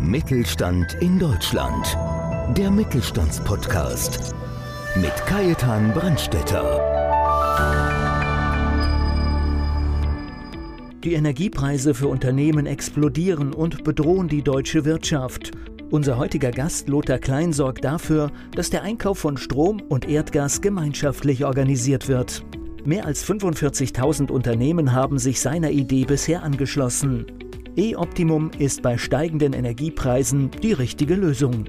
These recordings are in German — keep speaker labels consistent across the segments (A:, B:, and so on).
A: Mittelstand in Deutschland. Der Mittelstandspodcast mit Kajetan Brandstetter.
B: Die Energiepreise für Unternehmen explodieren und bedrohen die deutsche Wirtschaft. Unser heutiger Gast Lothar Klein sorgt dafür, dass der Einkauf von Strom und Erdgas gemeinschaftlich organisiert wird. Mehr als 45.000 Unternehmen haben sich seiner Idee bisher angeschlossen. E-Optimum ist bei steigenden Energiepreisen die richtige Lösung.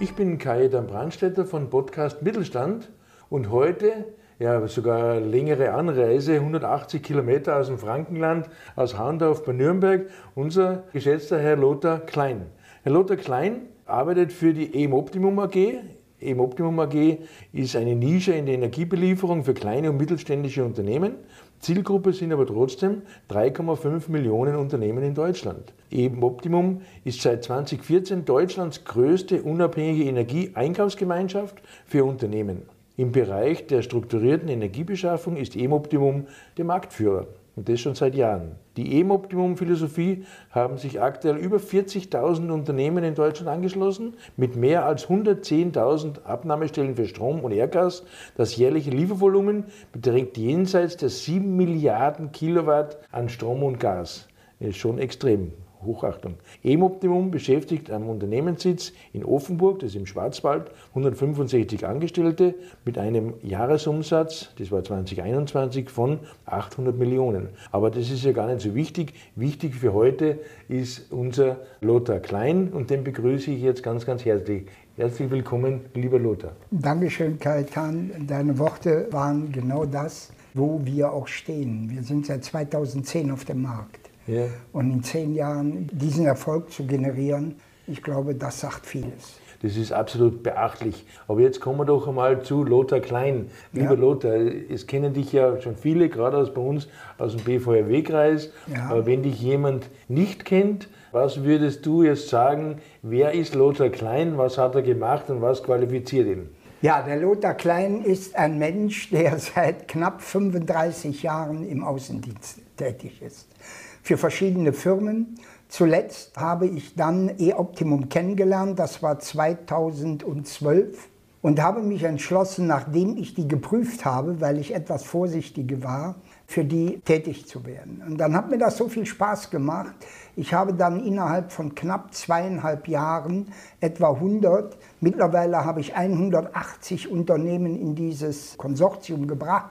C: Ich bin Kajetan Brandstätter von Podcast Mittelstand und heute ja sogar längere Anreise, 180 Kilometer aus dem Frankenland, aus Handorf bei Nürnberg, unser geschätzter Herr Lothar Klein. Herr Lothar Klein arbeitet für die EM Optimum AG. EM Optimum AG ist eine Nische in der Energiebelieferung für kleine und mittelständische Unternehmen. Zielgruppe sind aber trotzdem 3,5 Millionen Unternehmen in Deutschland. EM Optimum ist seit 2014 Deutschlands größte unabhängige Energieeinkaufsgemeinschaft für Unternehmen. Im Bereich der strukturierten Energiebeschaffung ist E-Optimum der Marktführer. Und das schon seit Jahren. Die E-Optimum-Philosophie haben sich aktuell über 40.000 Unternehmen in Deutschland angeschlossen, mit mehr als 110.000 Abnahmestellen für Strom und Erdgas. Das jährliche Liefervolumen beträgt jenseits der 7 Milliarden Kilowatt an Strom und Gas. Das ist schon extrem. Hochachtung. E-Optimum beschäftigt am Unternehmenssitz in Offenburg, das ist im Schwarzwald, 165 Angestellte mit einem Jahresumsatz, das war 2021, von 800 Millionen. Aber das ist ja gar nicht so wichtig. Wichtig für heute ist unser Lothar Klein und den begrüße ich jetzt ganz, ganz herzlich. Herzlich willkommen, lieber Lothar.
D: Dankeschön, Kaitan. Deine Worte waren genau das, wo wir auch stehen. Wir sind seit 2010 auf dem Markt. Ja. Und in zehn Jahren diesen Erfolg zu generieren, ich glaube, das sagt vieles.
C: Das ist absolut beachtlich. Aber jetzt kommen wir doch einmal zu Lothar Klein. Lieber ja. Lothar, es kennen dich ja schon viele, gerade aus bei uns aus dem BVRW-Kreis. Ja. Aber wenn dich jemand nicht kennt, was würdest du jetzt sagen, wer ist Lothar Klein, was hat er gemacht und was qualifiziert ihn?
D: Ja, der Lothar Klein ist ein Mensch, der seit knapp 35 Jahren im Außendienst tätig ist für verschiedene Firmen. Zuletzt habe ich dann E-Optimum kennengelernt, das war 2012 und habe mich entschlossen, nachdem ich die geprüft habe, weil ich etwas vorsichtiger war, für die tätig zu werden. Und dann hat mir das so viel Spaß gemacht. Ich habe dann innerhalb von knapp zweieinhalb Jahren etwa 100, mittlerweile habe ich 180 Unternehmen in dieses Konsortium gebracht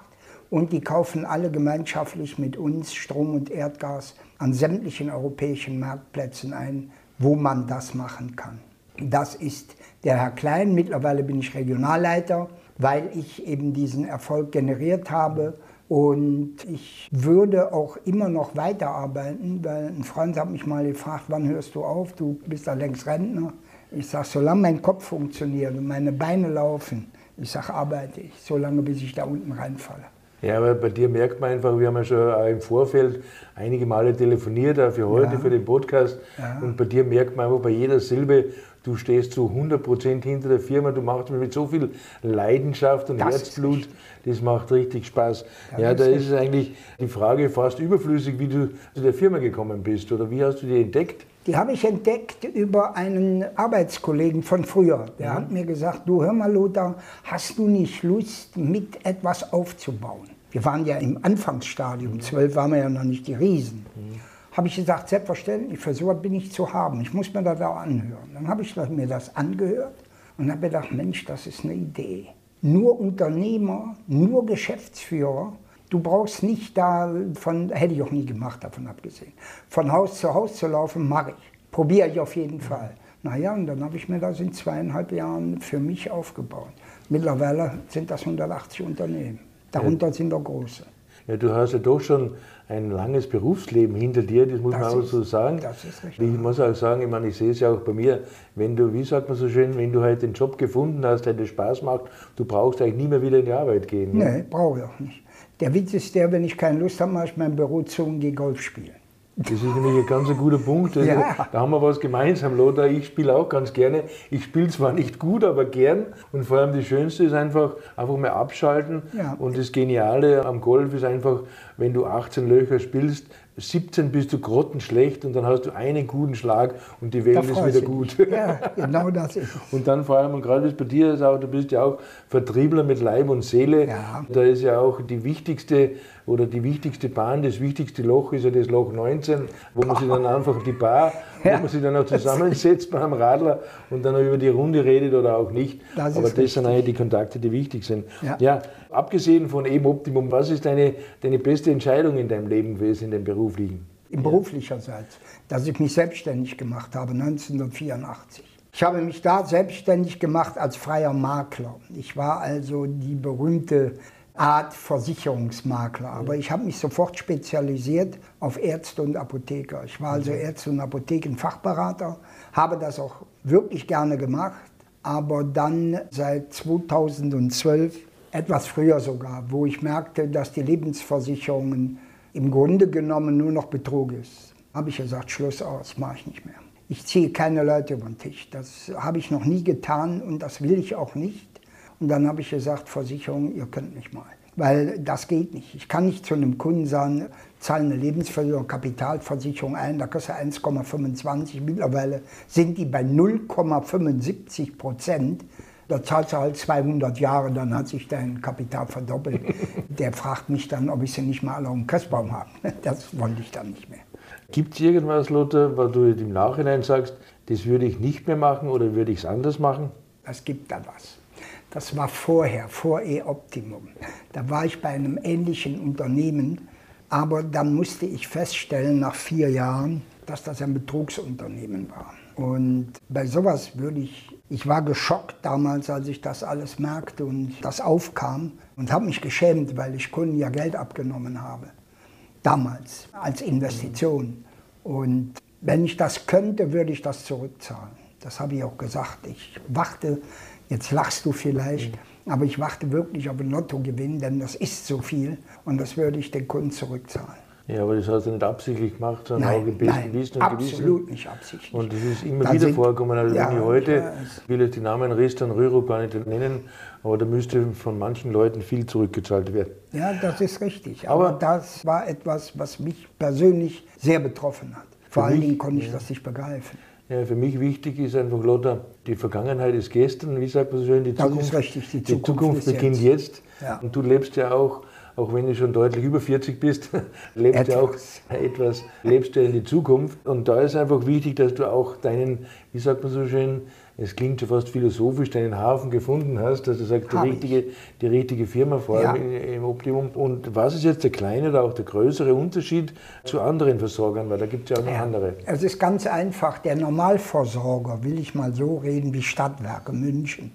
D: und die kaufen alle gemeinschaftlich mit uns Strom und Erdgas an sämtlichen europäischen Marktplätzen ein, wo man das machen kann. Das ist der Herr Klein. Mittlerweile bin ich Regionalleiter, weil ich eben diesen Erfolg generiert habe. Und ich würde auch immer noch weiterarbeiten, weil ein Freund hat mich mal gefragt, wann hörst du auf? Du bist da längst Rentner. Ich sage, solange mein Kopf funktioniert und meine Beine laufen, ich sage, arbeite ich, solange bis ich da unten reinfalle.
C: Ja, aber bei dir merkt man einfach, wir haben ja schon im Vorfeld einige Male telefoniert, auch für heute, ja. für den Podcast. Ja. Und bei dir merkt man einfach bei jeder Silbe, du stehst zu 100 Prozent hinter der Firma, du machst mit so viel Leidenschaft und das Herzblut, das macht richtig Spaß. Ja, ja da ist es eigentlich die Frage fast überflüssig, wie du zu der Firma gekommen bist oder wie hast du die entdeckt?
D: Die habe ich entdeckt über einen Arbeitskollegen von früher. Der mhm. hat mir gesagt, du hör mal Lothar, hast du nicht Lust, mit etwas aufzubauen? Wir waren ja im Anfangsstadium, mhm. zwölf waren wir ja noch nicht die Riesen. Mhm. Habe ich gesagt, selbstverständlich, für sowas bin ich zu haben. Ich muss mir das auch anhören. Dann habe ich mir das angehört und habe gedacht, Mensch, das ist eine Idee. Nur Unternehmer, nur Geschäftsführer Du brauchst nicht da von, hätte ich auch nie gemacht, davon abgesehen. Von Haus zu Haus zu laufen, mache ich. Probiere ich auf jeden Fall. Naja, und dann habe ich mir das in zweieinhalb Jahren für mich aufgebaut. Mittlerweile sind das 180 Unternehmen. Darunter ja. sind auch große.
C: Ja, du hast ja doch schon ein langes Berufsleben hinter dir, das muss das man auch so sagen. Das ist richtig. Ich muss auch sagen, ich meine, ich sehe es ja auch bei mir, wenn du, wie sagt man so schön, wenn du halt den Job gefunden hast, der dir Spaß macht, du brauchst eigentlich nie mehr wieder in die Arbeit gehen.
D: Ne? Nee, brauche ich auch nicht. Der Witz ist der, wenn ich keine Lust habe, mache ich mein Büro zu und gehe Golf spielen.
C: Das ist nämlich ein ganz guter Punkt. Also, ja. Da haben wir was gemeinsam, Lothar. Ich spiele auch ganz gerne. Ich spiele zwar nicht gut, aber gern. Und vor allem das Schönste ist einfach, einfach mal abschalten. Ja. Und das Geniale am Golf ist einfach, wenn du 18 Löcher spielst, 17 bist du grottenschlecht und dann hast du einen guten Schlag und die Welt ist wieder gut.
D: Ja, genau das ist
C: es. Und dann vor allem, und gerade bei dir ist auch, du bist ja auch Vertriebler mit Leib und Seele. Ja. Da ist ja auch die wichtigste oder die wichtigste Bahn, das wichtigste Loch ist ja das Loch 19, wo man sich dann einfach die Bar, ja. wo man sich dann auch zusammensetzt beim Radler und dann auch über die Runde redet oder auch nicht. Das Aber das richtig. sind eigentlich die Kontakte, die wichtig sind. Ja. ja, abgesehen von eben Optimum, was ist deine, deine beste Entscheidung in deinem Leben gewesen, in dem beruflichen?
D: In beruflicherseits, dass ich mich selbstständig gemacht habe, 1984. Ich habe mich da selbstständig gemacht als freier Makler. Ich war also die berühmte Art Versicherungsmakler. Aber ich habe mich sofort spezialisiert auf Ärzte und Apotheker. Ich war also Ärzte und Apothekenfachberater, habe das auch wirklich gerne gemacht, aber dann seit 2012, etwas früher sogar, wo ich merkte, dass die Lebensversicherungen im Grunde genommen nur noch Betrug ist, habe ich gesagt, Schluss aus, mache ich nicht mehr. Ich ziehe keine Leute über den Tisch. Das habe ich noch nie getan und das will ich auch nicht. Und dann habe ich gesagt, Versicherung, ihr könnt mich mal. Weil das geht nicht. Ich kann nicht zu einem Kunden sagen, zahle eine Lebensversicherung, Kapitalversicherung ein, da kostet 1,25. Mittlerweile sind die bei 0,75 Prozent. Da zahlst du halt 200 Jahre, dann hat sich dein Kapital verdoppelt. Der fragt mich dann, ob ich sie nicht mal alle um Christbaum habe. Das wollte ich dann nicht mehr.
C: Gibt es irgendwas, Lothar, was du im Nachhinein sagst, das würde ich nicht mehr machen oder würde ich es anders machen?
D: Es gibt da was. Das war vorher, vor E-Optimum. Da war ich bei einem ähnlichen Unternehmen, aber dann musste ich feststellen, nach vier Jahren, dass das ein Betrugsunternehmen war. Und bei sowas würde ich, ich war geschockt damals, als ich das alles merkte und das aufkam und habe mich geschämt, weil ich Kunden ja Geld abgenommen habe. Damals als Investition. Und wenn ich das könnte, würde ich das zurückzahlen. Das habe ich auch gesagt. Ich warte Jetzt lachst du vielleicht, mhm. aber ich warte wirklich auf einen Lottogewinn, denn das ist so viel und das würde ich den Kunden zurückzahlen.
C: Ja, aber das hast du nicht absichtlich gemacht, sondern
D: nein,
C: auch im besten
D: nein, Wissen und absolut Gewissen. nicht absichtlich.
C: Und das ist immer da wieder vorgekommen. Also ja, wenn ich heute, ich will jetzt die Namen Rista und Rüro gar nicht nennen, aber da müsste von manchen Leuten viel zurückgezahlt werden.
D: Ja, das ist richtig. Aber, aber das war etwas, was mich persönlich sehr betroffen hat. Vor allen Dingen konnte ich ja. das nicht begreifen.
C: Ja, für mich wichtig ist einfach, Lothar, die Vergangenheit ist gestern, wie sagt man so schön, die Zukunft,
D: richtig, die
C: Zukunft, die Zukunft beginnt jetzt. jetzt. Ja. Und du lebst ja auch, auch wenn du schon deutlich über 40 bist, lebst du auch etwas, lebst du in die Zukunft. Und da ist einfach wichtig, dass du auch deinen, wie sagt man so schön, es klingt schon fast philosophisch, deinen Hafen gefunden hast, dass du sagst, die richtige, die richtige Firma vor allem ja. im Optimum. Und was ist jetzt der kleine oder auch der größere Unterschied zu anderen Versorgern? Weil da gibt es ja auch noch ja. andere.
D: Es ist ganz einfach. Der Normalversorger, will ich mal so reden, wie Stadtwerke München,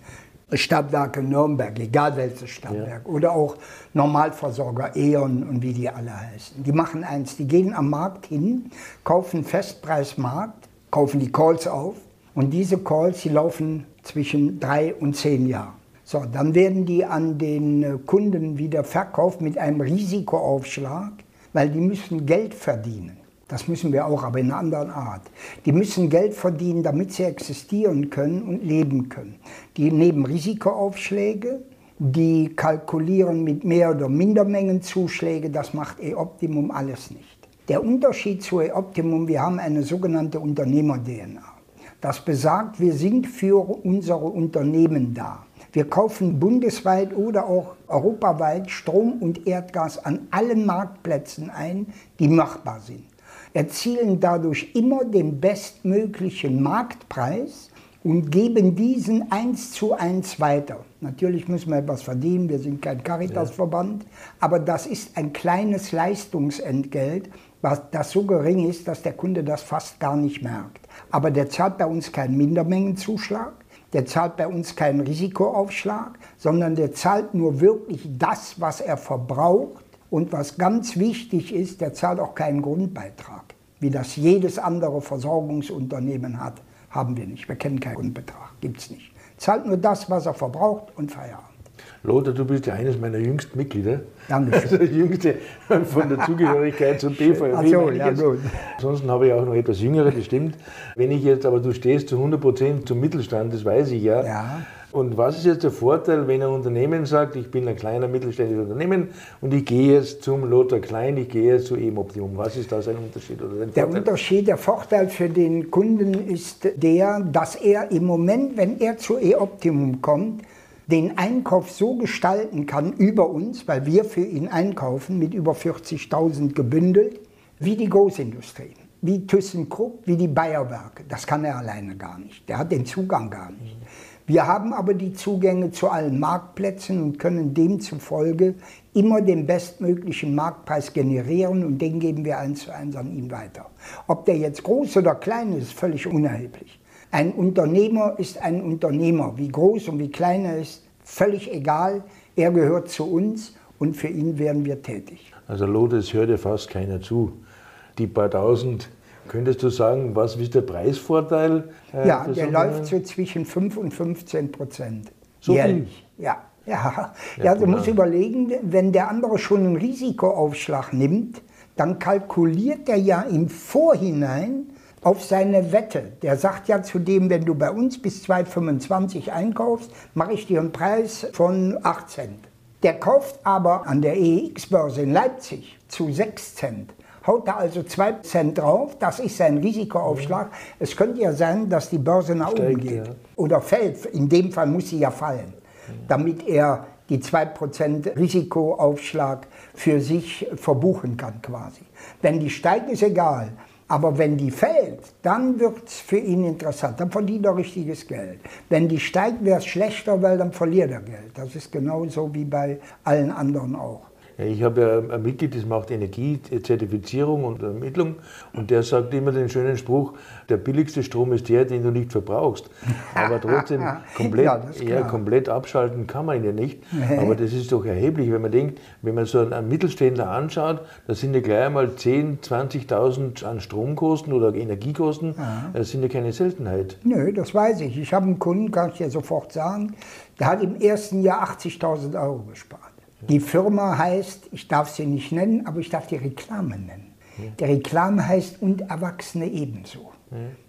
D: Stadtwerke Nürnberg, egal welches Stadtwerk, ja. oder auch Normalversorger E.ON und wie die alle heißen. Die machen eins, die gehen am Markt hin, kaufen Festpreismarkt, kaufen die Calls auf, und diese Calls, die laufen zwischen drei und zehn Jahren. So, dann werden die an den äh, Kunden wieder verkauft mit einem Risikoaufschlag, weil die müssen Geld verdienen. Das müssen wir auch, aber in einer anderen Art. Die müssen Geld verdienen, damit sie existieren können und leben können. Die nehmen Risikoaufschläge, die kalkulieren mit mehr oder minder Mengenzuschläge, das macht E-Optimum alles nicht. Der Unterschied zu E-Optimum, wir haben eine sogenannte Unternehmer-DNA. Das besagt, wir sind für unsere Unternehmen da. Wir kaufen bundesweit oder auch europaweit Strom und Erdgas an allen Marktplätzen ein, die machbar sind. Erzielen dadurch immer den bestmöglichen Marktpreis und geben diesen eins zu eins weiter. Natürlich müssen wir etwas verdienen, wir sind kein Caritasverband, ja. aber das ist ein kleines Leistungsentgelt, was das so gering ist, dass der Kunde das fast gar nicht merkt. Aber der zahlt bei uns keinen Mindermengenzuschlag, der zahlt bei uns keinen Risikoaufschlag, sondern der zahlt nur wirklich das, was er verbraucht. Und was ganz wichtig ist, der zahlt auch keinen Grundbeitrag, wie das jedes andere Versorgungsunternehmen hat. Haben wir nicht. Wir kennen keinen Grundbetrag, gibt es nicht. Zahlt nur das, was er verbraucht und Feierabend.
C: Lothar, du bist ja eines meiner jüngsten Mitglieder.
D: Danke.
C: Also jüngste von der Zugehörigkeit zum BVB.
D: Ach so, ja gut.
C: Ansonsten habe ich auch noch etwas jüngere, das stimmt. Wenn ich jetzt, aber du stehst zu 100 Prozent zum Mittelstand, das weiß ich ja.
D: Ja.
C: Und was ist jetzt der Vorteil, wenn ein Unternehmen sagt, ich bin ein kleiner mittelständisches Unternehmen und ich gehe jetzt zum Lothar Klein, ich gehe jetzt zu E-Optimum? Was ist da sein Unterschied oder
D: Der
C: Vorteil?
D: Unterschied, der Vorteil für den Kunden ist der, dass er im Moment, wenn er zu E-Optimum kommt, den Einkauf so gestalten kann über uns, weil wir für ihn einkaufen mit über 40.000 gebündelt, wie die Großindustrie, wie ThyssenKrupp, wie die Bayerwerke. Das kann er alleine gar nicht. Der hat den Zugang gar nicht. Wir haben aber die Zugänge zu allen Marktplätzen und können demzufolge immer den bestmöglichen Marktpreis generieren und den geben wir eins zu eins an ihn weiter. Ob der jetzt groß oder klein ist, ist völlig unerheblich. Ein Unternehmer ist ein Unternehmer. Wie groß und wie klein er ist, völlig egal. Er gehört zu uns und für ihn werden wir tätig.
C: Also Lothar, es hört ja fast keiner zu. Die paar tausend, könntest du sagen, was ist der Preisvorteil? äh,
D: Ja, der läuft so zwischen 5 und 15 Prozent.
C: So viel?
D: jährlich. Ja, ja.
C: Ja,
D: ja, du musst überlegen, wenn der andere schon einen Risikoaufschlag nimmt, dann kalkuliert er ja im Vorhinein auf seine Wette. Der sagt ja zu dem, wenn du bei uns bis 2,25 einkaufst, mache ich dir einen Preis von 8 Cent. Der kauft aber an der EX-Börse in Leipzig zu 6 Cent. Haut er also 2 Cent drauf, das ist sein Risikoaufschlag. Es könnte ja sein, dass die Börse nach oben
C: Steigt,
D: geht
C: ja.
D: oder fällt. In dem Fall muss sie ja fallen, damit er die 2% Risikoaufschlag für sich verbuchen kann quasi. Wenn die steigt, ist egal. Aber wenn die fällt, dann wird es für ihn interessant. Dann verdient er richtiges Geld. Wenn die steigt, wäre es schlechter, weil dann verliert er Geld. Das ist genauso wie bei allen anderen auch.
C: Ja, ich habe ja ein Mitglied, das macht Energiezertifizierung und Ermittlung und der sagt immer den schönen Spruch, der billigste Strom ist der, den du nicht verbrauchst. Aber trotzdem komplett,
D: Ja,
C: ja, komplett abschalten kann man ihn ja nicht. Aber das ist doch erheblich, wenn man denkt, wenn man so einen, Mittelständler anschaut, da sind ja gleich einmal 10.000, 20.000 an Stromkosten oder Energiekosten, das sind ja keine Seltenheit.
D: Nö, das weiß ich. Ich habe einen Kunden, kann ich dir sofort sagen, der hat im ersten Jahr 80.000 Euro gespart. Die Firma heißt, ich darf sie nicht nennen, aber ich darf die Reklame nennen. Die Reklame heißt und Erwachsene ebenso.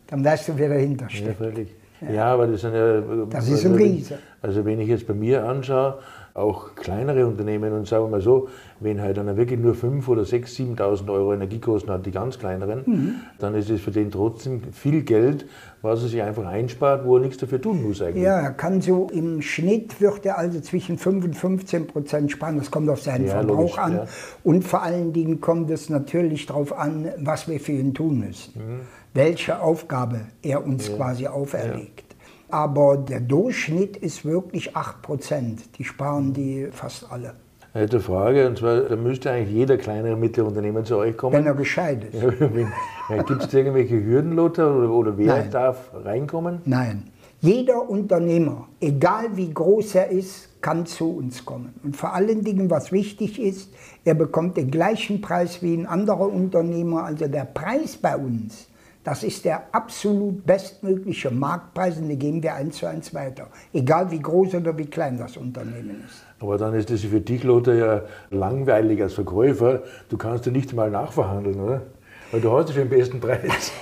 D: Dann weißt du, wer dahinter
C: Ja,
D: steckt.
C: völlig. Ja, aber das sind ja.
D: Das ist ein Riese.
C: Also, wenn ich jetzt bei mir anschaue, auch kleinere Unternehmen und sagen wir mal so, wenn halt einer wirklich nur 5.000 oder 6.000, 7.000 Euro Energiekosten hat, die ganz kleineren,
D: Mhm.
C: dann ist es für den trotzdem viel Geld, was er sich einfach einspart, wo er nichts dafür tun muss eigentlich.
D: Ja, er kann so im Schnitt wird er also zwischen 5 und 15 Prozent sparen. Das kommt auf seinen
C: Ja,
D: Verbrauch
C: logisch,
D: an.
C: ja.
D: Und vor allen Dingen kommt es natürlich darauf an, was wir für ihn tun müssen.
C: Mhm.
D: Welche Aufgabe er uns quasi auferlegt. Aber der Durchschnitt ist wirklich 8 Prozent. Die sparen die fast alle.
C: Eine Frage, und zwar, da müsste eigentlich jeder kleinere mittlere Unternehmen zu euch kommen.
D: Wenn er gescheit ist.
C: Gibt es irgendwelche Hürden, Lothar, oder, oder wer
D: Nein.
C: darf reinkommen?
D: Nein. Jeder Unternehmer, egal wie groß er ist, kann zu uns kommen. Und vor allen Dingen, was wichtig ist, er bekommt den gleichen Preis wie ein anderer Unternehmer. Also der Preis bei uns, das ist der absolut bestmögliche Marktpreis und den geben wir eins zu eins weiter. Egal wie groß oder wie klein das Unternehmen ist.
C: Aber dann ist das für dich, Lothar, ja langweilig als Verkäufer. Du kannst ja nicht mal nachverhandeln, oder? Weil du hast ja den besten Preis.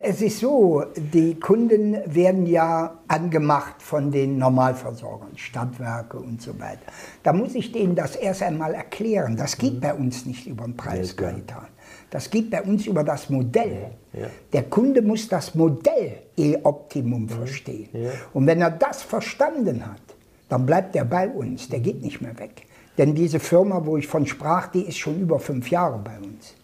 D: Es ist so, die Kunden werden ja angemacht von den Normalversorgern, Stadtwerke und so weiter. Da muss ich denen das erst einmal erklären. Das geht bei uns nicht über den Preis. Gaetan. Das geht bei uns über das Modell.
C: Ja.
D: Der Kunde muss das Modell E-Optimum verstehen.
C: Ja.
D: Und wenn er das verstanden hat, dann bleibt er bei uns. Der geht nicht mehr weg. Denn diese Firma, wo ich von sprach, die ist schon über fünf Jahre bei uns.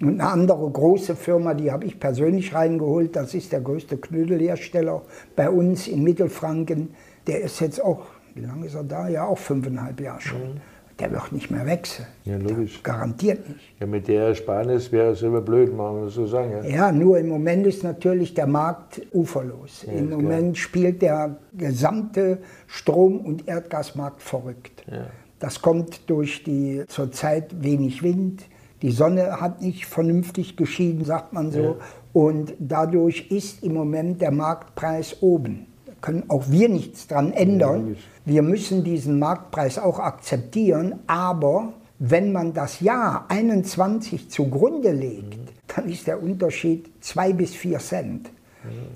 D: Und eine andere große Firma, die habe ich persönlich reingeholt, das ist der größte Knödelhersteller bei uns in Mittelfranken. Der ist jetzt auch, wie lange ist er da? Ja, auch fünfeinhalb Jahre schon. Der wird nicht mehr wechseln.
C: Ja, logisch.
D: Garantiert nicht.
C: Ja, mit der Ersparnis wäre es selber blöd, machen wir so sagen. Ja.
D: Ja, nur im Moment ist natürlich der Markt uferlos.
C: Ja,
D: Im Moment spielt der gesamte Strom- und Erdgasmarkt verrückt.
C: Ja.
D: Das kommt durch die zurzeit wenig Wind. Die Sonne hat nicht vernünftig geschieden, sagt man so. Und dadurch ist im Moment der Marktpreis oben. Können auch wir nichts dran ändern. Wir müssen diesen Marktpreis auch akzeptieren, aber wenn man das Jahr 21 zugrunde legt, dann ist der Unterschied 2 bis 4 Cent.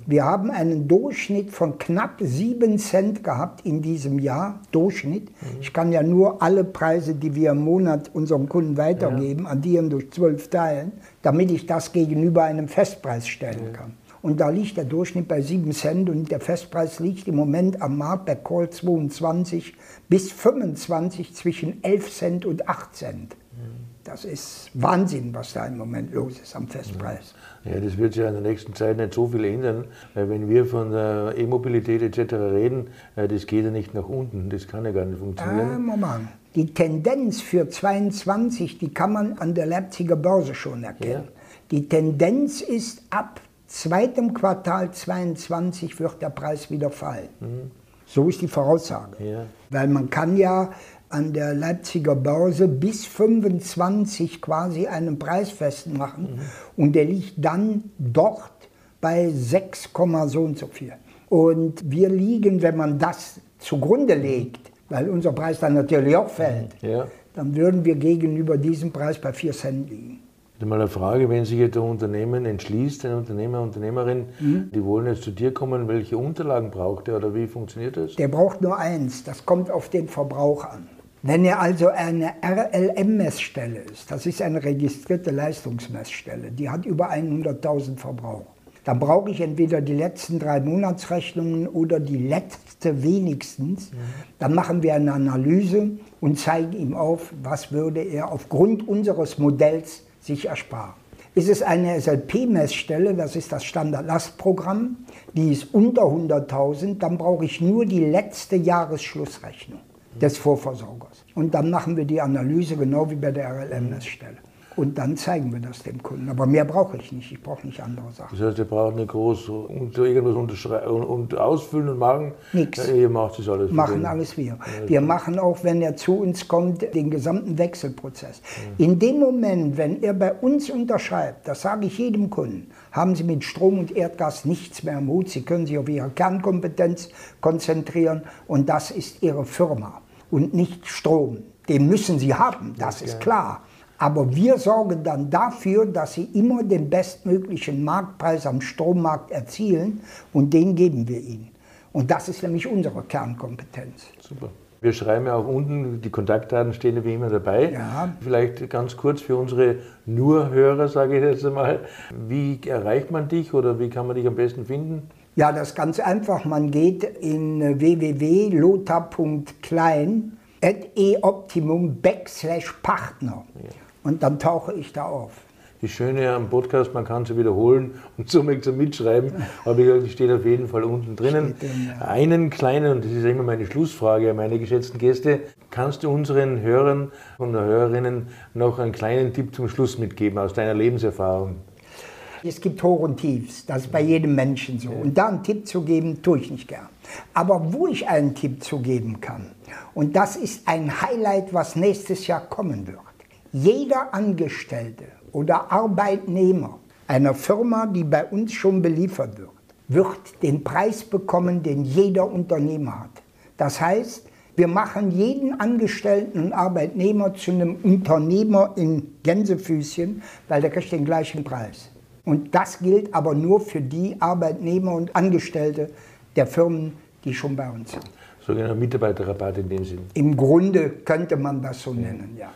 D: Wir haben einen Durchschnitt von knapp 7 Cent gehabt in diesem Jahr. Durchschnitt. Ich kann ja nur alle Preise, die wir im Monat unseren Kunden weitergeben, addieren durch 12 teilen, damit ich das gegenüber einem Festpreis stellen kann. Und da liegt der Durchschnitt bei 7 Cent und der Festpreis liegt im Moment am Markt bei Call 22 bis 25 zwischen 11 Cent und 8 Cent. Das ist Wahnsinn, was da im Moment los ist am Festpreis.
C: Ja, das wird sich in der nächsten Zeit nicht so viel ändern, weil wenn wir von der E-Mobilität etc. reden, äh, das geht ja nicht nach unten, das kann ja gar nicht funktionieren.
D: Ah, Moment. Die Tendenz für 22, die kann man an der Leipziger Börse schon erkennen. Ja. Die Tendenz ist ab zweitem Quartal 22 wird der Preis wieder fallen. Mhm. So ist die Voraussage. Ja. Weil man kann ja an der Leipziger Börse bis 25 quasi einen Preis festmachen mhm. und der liegt dann dort bei 6, so und so viel. Und wir liegen, wenn man das zugrunde legt, weil unser Preis dann natürlich auch fällt, ja. dann würden wir gegenüber diesem Preis bei 4 Cent liegen.
C: Mal eine Frage, wenn sich jetzt ein Unternehmen entschließt, ein Unternehmer, Unternehmerin, mhm. die wollen jetzt zu dir kommen, welche Unterlagen braucht er oder wie funktioniert das?
D: Der braucht nur eins, das kommt auf den Verbrauch an. Wenn er also eine RLM-Messstelle ist, das ist eine registrierte Leistungsmessstelle, die hat über 100.000 Verbraucher, dann brauche ich entweder die letzten drei Monatsrechnungen oder die letzte wenigstens. Mhm. Dann machen wir eine Analyse und zeigen ihm auf, was würde er aufgrund unseres Modells sich ersparen. Ist es eine SLP-Messstelle, das ist das Standardlastprogramm, die ist unter 100.000, dann brauche ich nur die letzte Jahresschlussrechnung des Vorversorgers. Und dann machen wir die Analyse genau wie bei der RLMS-Stelle. Und dann zeigen wir das dem Kunden. Aber mehr brauche ich nicht. Ich brauche nicht andere Sachen.
C: Das heißt, ihr braucht nicht groß und irgendwas und, und ausfüllen und machen?
D: Nichts.
C: Ihr macht das alles.
D: Machen alles wir. Wir machen auch, wenn er zu uns kommt, den gesamten Wechselprozess. In dem Moment, wenn er bei uns unterschreibt, das sage ich jedem Kunden, haben Sie mit Strom und Erdgas nichts mehr am Hut. Sie können sich auf Ihre Kernkompetenz konzentrieren und das ist Ihre Firma und nicht Strom. Den müssen Sie haben, das ist klar. Aber wir sorgen dann dafür, dass sie immer den bestmöglichen Marktpreis am Strommarkt erzielen und den geben wir ihnen. Und das ist nämlich unsere Kernkompetenz.
C: Super. Wir schreiben ja auch unten, die Kontaktdaten stehen wie immer dabei. Ja. Vielleicht ganz kurz für unsere Nur-Hörer, sage ich jetzt einmal. Wie erreicht man dich oder wie kann man dich am besten finden?
D: Ja, das ist ganz einfach. Man geht in www.lothar.klein e-optimum backslash Partner. Ja. Und dann tauche ich da auf.
C: Das Schöne am Podcast, man kann sie wiederholen und somit zum Mitschreiben. Aber die steht auf jeden Fall unten drinnen. Drin, ja. Einen kleinen, und das ist immer meine Schlussfrage, meine geschätzten Gäste, kannst du unseren Hörern und Hörerinnen noch einen kleinen Tipp zum Schluss mitgeben aus deiner Lebenserfahrung?
D: Es gibt Hoch und Tiefs, das ist bei jedem Menschen so. Und da einen Tipp zu geben, tue ich nicht gern. Aber wo ich einen Tipp zu geben kann, und das ist ein Highlight, was nächstes Jahr kommen wird. Jeder Angestellte oder Arbeitnehmer einer Firma, die bei uns schon beliefert wird, wird den Preis bekommen, den jeder Unternehmer hat. Das heißt, wir machen jeden Angestellten und Arbeitnehmer zu einem Unternehmer in Gänsefüßchen, weil der kriegt den gleichen Preis. Und das gilt aber nur für die Arbeitnehmer und Angestellte der Firmen, die schon bei uns sind.
C: Sogenannter Mitarbeiterrabatt in dem Sinn.
D: Im Grunde könnte man das so nennen, ja.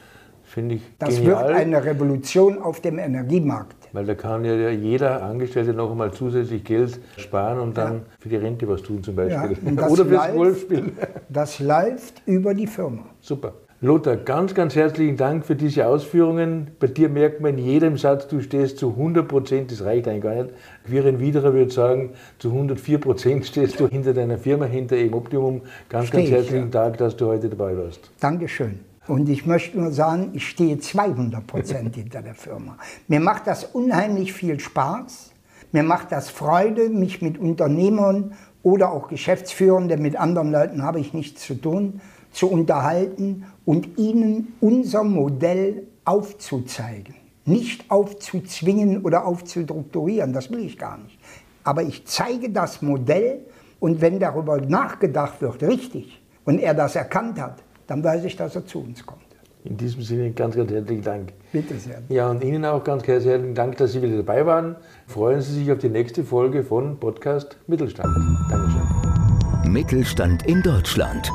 C: Finde ich
D: Das
C: genial.
D: wird eine Revolution auf dem Energiemarkt.
C: Weil da kann ja jeder Angestellte noch einmal zusätzlich Geld sparen und dann ja. für die Rente was tun zum Beispiel.
D: Ja, Oder fürs Golfspiel. Das läuft über die Firma.
C: Super. Lothar, ganz, ganz herzlichen Dank für diese Ausführungen. Bei dir merkt man in jedem Satz, du stehst zu 100 Prozent, das reicht eigentlich gar nicht. Quirin Widerer würde sagen, zu 104 Prozent stehst du hinter deiner Firma, hinter eben Optimum. Ganz, Steh ganz herzlichen ich, ja. Dank, dass du heute dabei warst.
D: Dankeschön. Und ich möchte nur sagen, ich stehe 200 Prozent hinter der Firma. Mir macht das unheimlich viel Spaß. Mir macht das Freude, mich mit Unternehmern oder auch Geschäftsführern, denn mit anderen Leuten habe ich nichts zu tun, zu unterhalten und ihnen unser Modell aufzuzeigen. Nicht aufzuzwingen oder aufzustrukturieren, das will ich gar nicht. Aber ich zeige das Modell, Und wenn darüber nachgedacht wird, richtig, und er das erkannt hat, dann weiß ich, dass er zu uns kommt.
C: In diesem Sinne ganz, ganz herzlichen Dank.
D: Bitte sehr.
C: Ja, und Ihnen auch ganz herzlichen Dank, dass Sie wieder dabei waren. Freuen Sie sich auf die nächste Folge von Podcast Mittelstand. Dankeschön.
A: Mittelstand in Deutschland.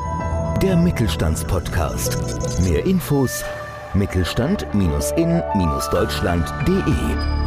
A: Der Mittelstandspodcast. Mehr Infos mittelstand-in-deutschland.de